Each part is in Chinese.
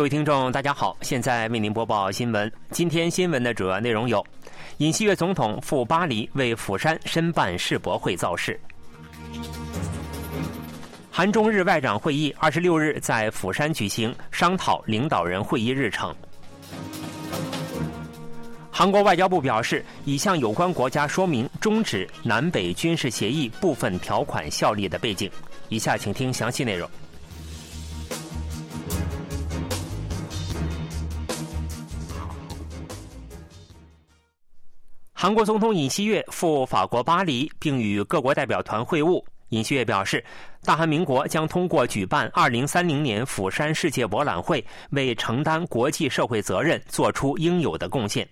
各位听众，大家好，现在为您播报新闻。今天新闻的主要内容有：尹锡悦总统赴巴黎为釜山申办世博会造势；韩中日外长会议二十六日在釜山举行，商讨领导人会议日程。韩国外交部表示，已向有关国家说明终止南北军事协议部分条款效力的背景。以下请听详细内容。韩国总统尹锡悦赴法国巴黎，并与各国代表团会晤。尹锡悦表示，大韩民国将通过举办2030年釜山世界博览会，为承担国际社会责任做出应有的贡献。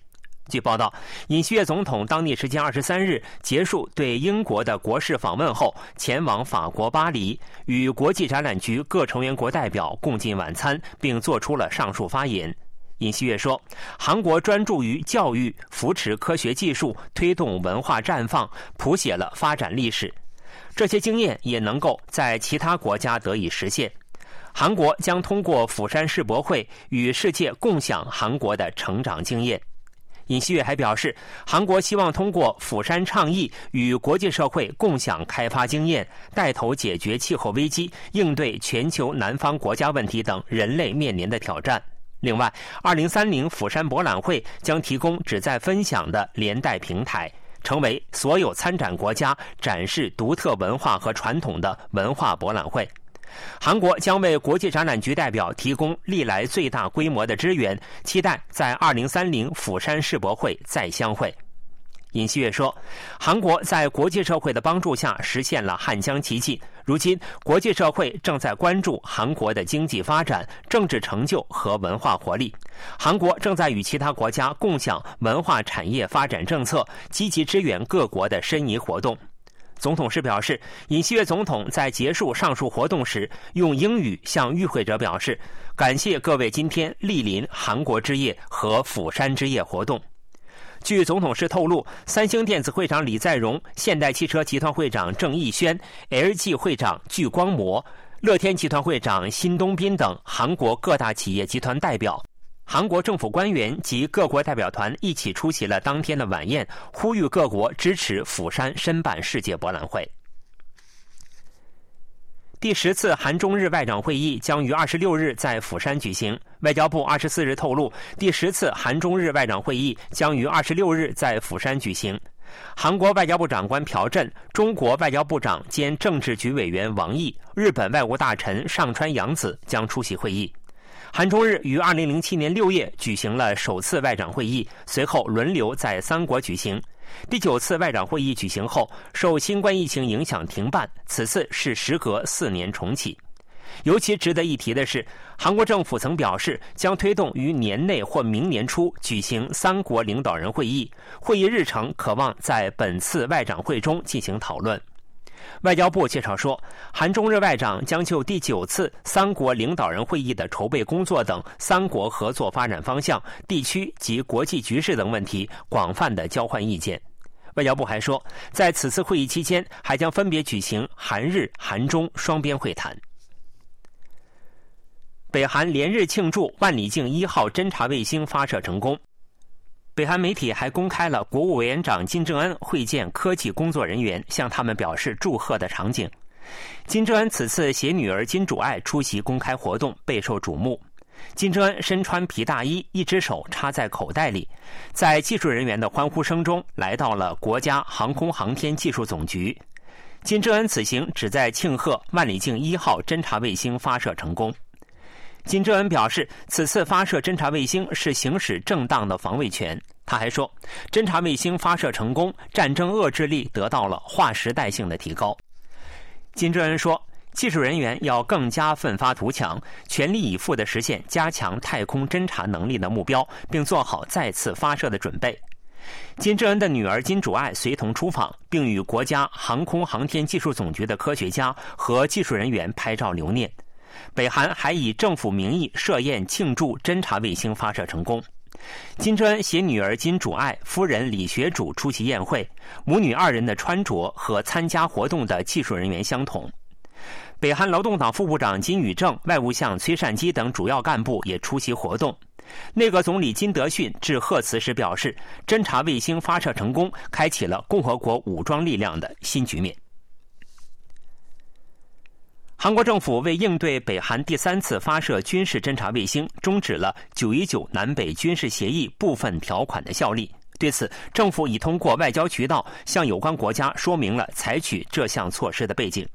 据报道，尹锡悦总统当地时间23日结束对英国的国事访问后，前往法国巴黎，与国际展览局各成员国代表共进晚餐，并作出了上述发言。尹锡悦说：“韩国专注于教育、扶持科学技术、推动文化绽放，谱写了发展历史。这些经验也能够在其他国家得以实现。韩国将通过釜山世博会与世界共享韩国的成长经验。”尹锡悦还表示，韩国希望通过釜山倡议与国际社会共享开发经验，带头解决气候危机、应对全球南方国家问题等人类面临的挑战。另外，二零三零釜山博览会将提供旨在分享的连带平台，成为所有参展国家展示独特文化和传统的文化博览会。韩国将为国际展览局代表提供历来最大规模的支援，期待在二零三零釜山世博会再相会。尹锡悦说：“韩国在国际社会的帮助下实现了汉江奇迹。如今，国际社会正在关注韩国的经济发展、政治成就和文化活力。韩国正在与其他国家共享文化产业发展政策，积极支援各国的申遗活动。”总统室表示，尹锡悦总统在结束上述活动时，用英语向与会者表示：“感谢各位今天莅临韩国之夜和釜山之夜活动。”据总统室透露，三星电子会长李在镕、现代汽车集团会长郑义轩、LG 会长具光模、乐天集团会长辛东斌等韩国各大企业集团代表、韩国政府官员及各国代表团一起出席了当天的晚宴，呼吁各国支持釜山申办世界博览会。第十次韩中日外长会议将于二十六日在釜山举行。外交部二十四日透露，第十次韩中日外长会议将于二十六日在釜山举行。韩国外交部长官朴振、中国外交部长兼政治局委员王毅、日本外务大臣上川洋子将出席会议。韩中日于二零零七年六月举行了首次外长会议，随后轮流在三国举行。第九次外长会议举行后，受新冠疫情影响停办，此次是时隔四年重启。尤其值得一提的是，韩国政府曾表示将推动于年内或明年初举行三国领导人会议，会议日程可望在本次外长会中进行讨论。外交部介绍说，韩中日外长将就第九次三国领导人会议的筹备工作等三国合作发展方向、地区及国际局势等问题广泛的交换意见。外交部还说，在此次会议期间，还将分别举行韩日、韩中双边会谈。北韩连日庆祝万里镜一号侦察卫星发射成功。北韩媒体还公开了国务委员长金正恩会见科技工作人员，向他们表示祝贺的场景。金正恩此次携女儿金主爱出席公开活动，备受瞩目。金正恩身穿皮大衣，一只手插在口袋里，在技术人员的欢呼声中，来到了国家航空航天技术总局。金正恩此行旨在庆贺万里镜一号侦察卫星发射成功。金正恩表示，此次发射侦察卫星是行使正当的防卫权。他还说，侦察卫星发射成功，战争遏制力得到了划时代性的提高。金正恩说，技术人员要更加奋发图强，全力以赴地实现加强太空侦察能力的目标，并做好再次发射的准备。金正恩的女儿金主爱随同出访，并与国家航空航天技术总局的科学家和技术人员拍照留念。北韩还以政府名义设宴庆祝侦察卫星发射成功。金正恩携女儿金主爱、夫人李学主出席宴会，母女二人的穿着和参加活动的技术人员相同。北韩劳动党副部长金宇正、外务相崔善基等主要干部也出席活动。内阁总理金德训致贺词时表示，侦察卫星发射成功，开启了共和国武装力量的新局面。韩国政府为应对北韩第三次发射军事侦察卫星，终止了“九一九”南北军事协议部分条款的效力。对此，政府已通过外交渠道向有关国家说明了采取这项措施的背景。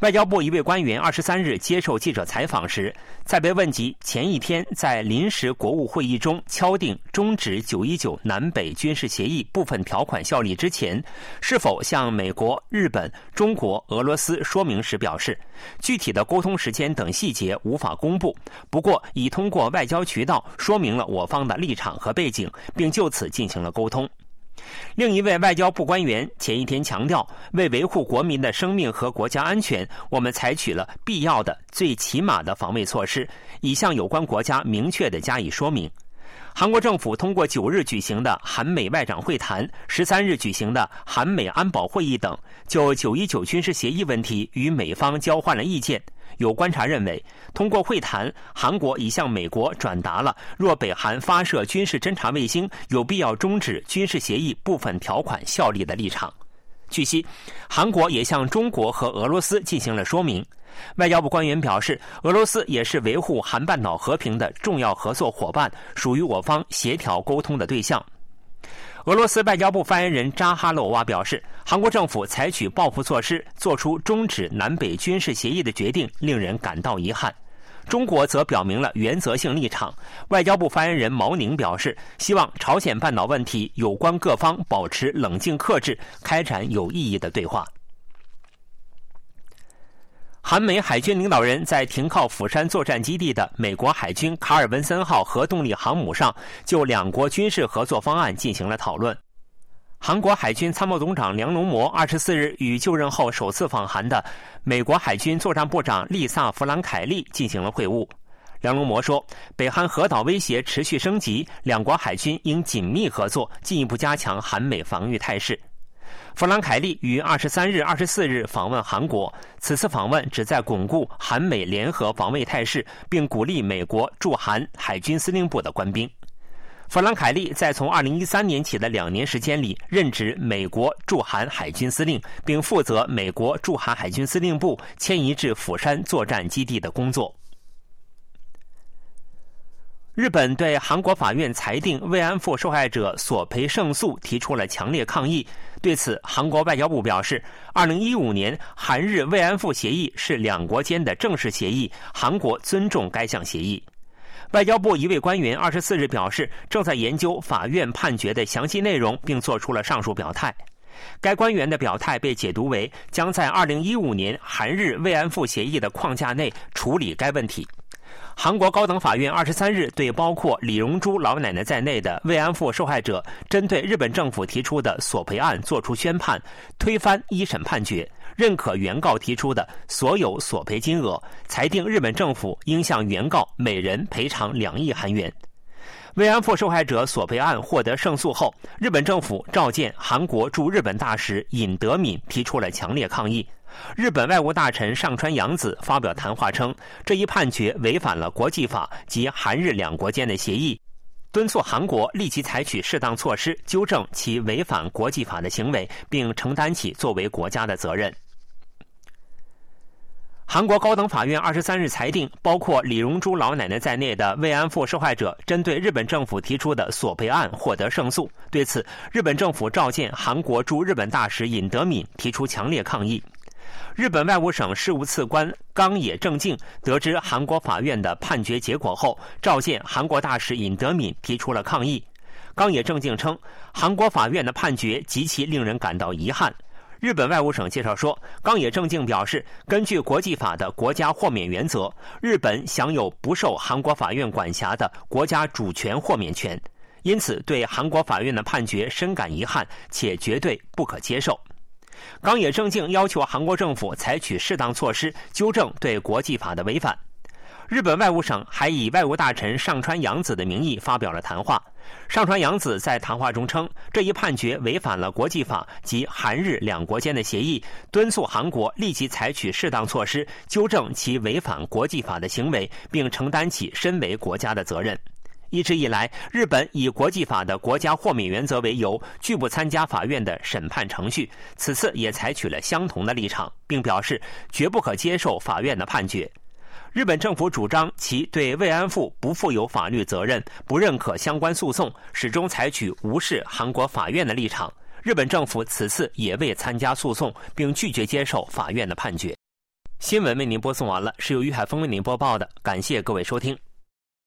外交部一位官员二十三日接受记者采访时，在被问及前一天在临时国务会议中敲定终止九一九南北军事协议部分条款效力之前，是否向美国、日本、中国、俄罗斯说明时表示，具体的沟通时间等细节无法公布。不过，已通过外交渠道说明了我方的立场和背景，并就此进行了沟通。另一位外交部官员前一天强调，为维护国民的生命和国家安全，我们采取了必要的、最起码的防卫措施，已向有关国家明确的加以说明。韩国政府通过九日举行的韩美外长会谈、十三日举行的韩美安保会议等，就九一九军事协议问题与美方交换了意见。有观察认为，通过会谈，韩国已向美国转达了若北韩发射军事侦察卫星，有必要终止军事协议部分条款效力的立场。据悉，韩国也向中国和俄罗斯进行了说明。外交部官员表示，俄罗斯也是维护韩半岛和平的重要合作伙伴，属于我方协调沟通的对象。俄罗斯外交部发言人扎哈洛娃表示，韩国政府采取报复措施，做出终止南北军事协议的决定，令人感到遗憾。中国则表明了原则性立场。外交部发言人毛宁表示，希望朝鲜半岛问题有关各方保持冷静克制，开展有意义的对话。韩美海军领导人在停靠釜山作战基地的美国海军卡尔文森号核动力航母上，就两国军事合作方案进行了讨论。韩国海军参谋总长梁龙模二十四日与就任后首次访韩的美国海军作战部长丽萨·弗兰凯利进行了会晤。梁龙模说，北韩核岛威胁持续升级，两国海军应紧密合作，进一步加强韩美防御态势。弗兰凯利于二十三日、二十四日访问韩国，此次访问旨在巩固韩美联合防卫态势，并鼓励美国驻韩海军司令部的官兵。弗兰凯利在从二零一三年起的两年时间里，任职美国驻韩海军司令，并负责美国驻韩海军司令部迁移至釜山作战基地的工作。日本对韩国法院裁定慰安妇受害者索赔胜诉提出了强烈抗议。对此，韩国外交部表示，二零一五年韩日慰安妇协议是两国间的正式协议，韩国尊重该项协议。外交部一位官员二十四日表示，正在研究法院判决的详细内容，并作出了上述表态。该官员的表态被解读为将在二零一五年韩日慰安妇协议的框架内处理该问题。韩国高等法院二十三日对包括李荣珠老奶奶在内的慰安妇受害者针对日本政府提出的索赔案作出宣判，推翻一审判决，认可原告提出的所有索赔金额，裁定日本政府应向原告每人赔偿两亿韩元。慰安妇受害者索赔案获得胜诉后，日本政府召见韩国驻日本大使尹德敏，提出了强烈抗议。日本外务大臣上川洋子发表谈话称，这一判决违反了国际法及韩日两国间的协议，敦促韩国立即采取适当措施纠正其违反国际法的行为，并承担起作为国家的责任。韩国高等法院二十三日裁定，包括李荣珠老奶奶在内的慰安妇受害者针对日本政府提出的索赔案获得胜诉。对此，日本政府召见韩国驻日本大使尹德敏，提出强烈抗议。日本外务省事务次官冈野正敬得知韩国法院的判决结果后，召见韩国大使尹德敏，提出了抗议。冈野正敬称，韩国法院的判决极其令人感到遗憾。日本外务省介绍说，冈野正敬表示，根据国际法的国家豁免原则，日本享有不受韩国法院管辖的国家主权豁免权，因此对韩国法院的判决深感遗憾，且绝对不可接受。冈野正敬要求韩国政府采取适当措施，纠正对国际法的违反。日本外务省还以外务大臣上川洋子的名义发表了谈话。上川洋子在谈话中称，这一判决违反了国际法及韩日两国间的协议，敦促韩国立即采取适当措施，纠正其违反国际法的行为，并承担起身为国家的责任。一直以来，日本以国际法的国家豁免原则为由，拒不参加法院的审判程序。此次也采取了相同的立场，并表示绝不可接受法院的判决。日本政府主张其对慰安妇不负有法律责任，不认可相关诉讼，始终采取无视韩国法院的立场。日本政府此次也未参加诉讼，并拒绝接受法院的判决。新闻为您播送完了，是由于海峰为您播报的，感谢各位收听。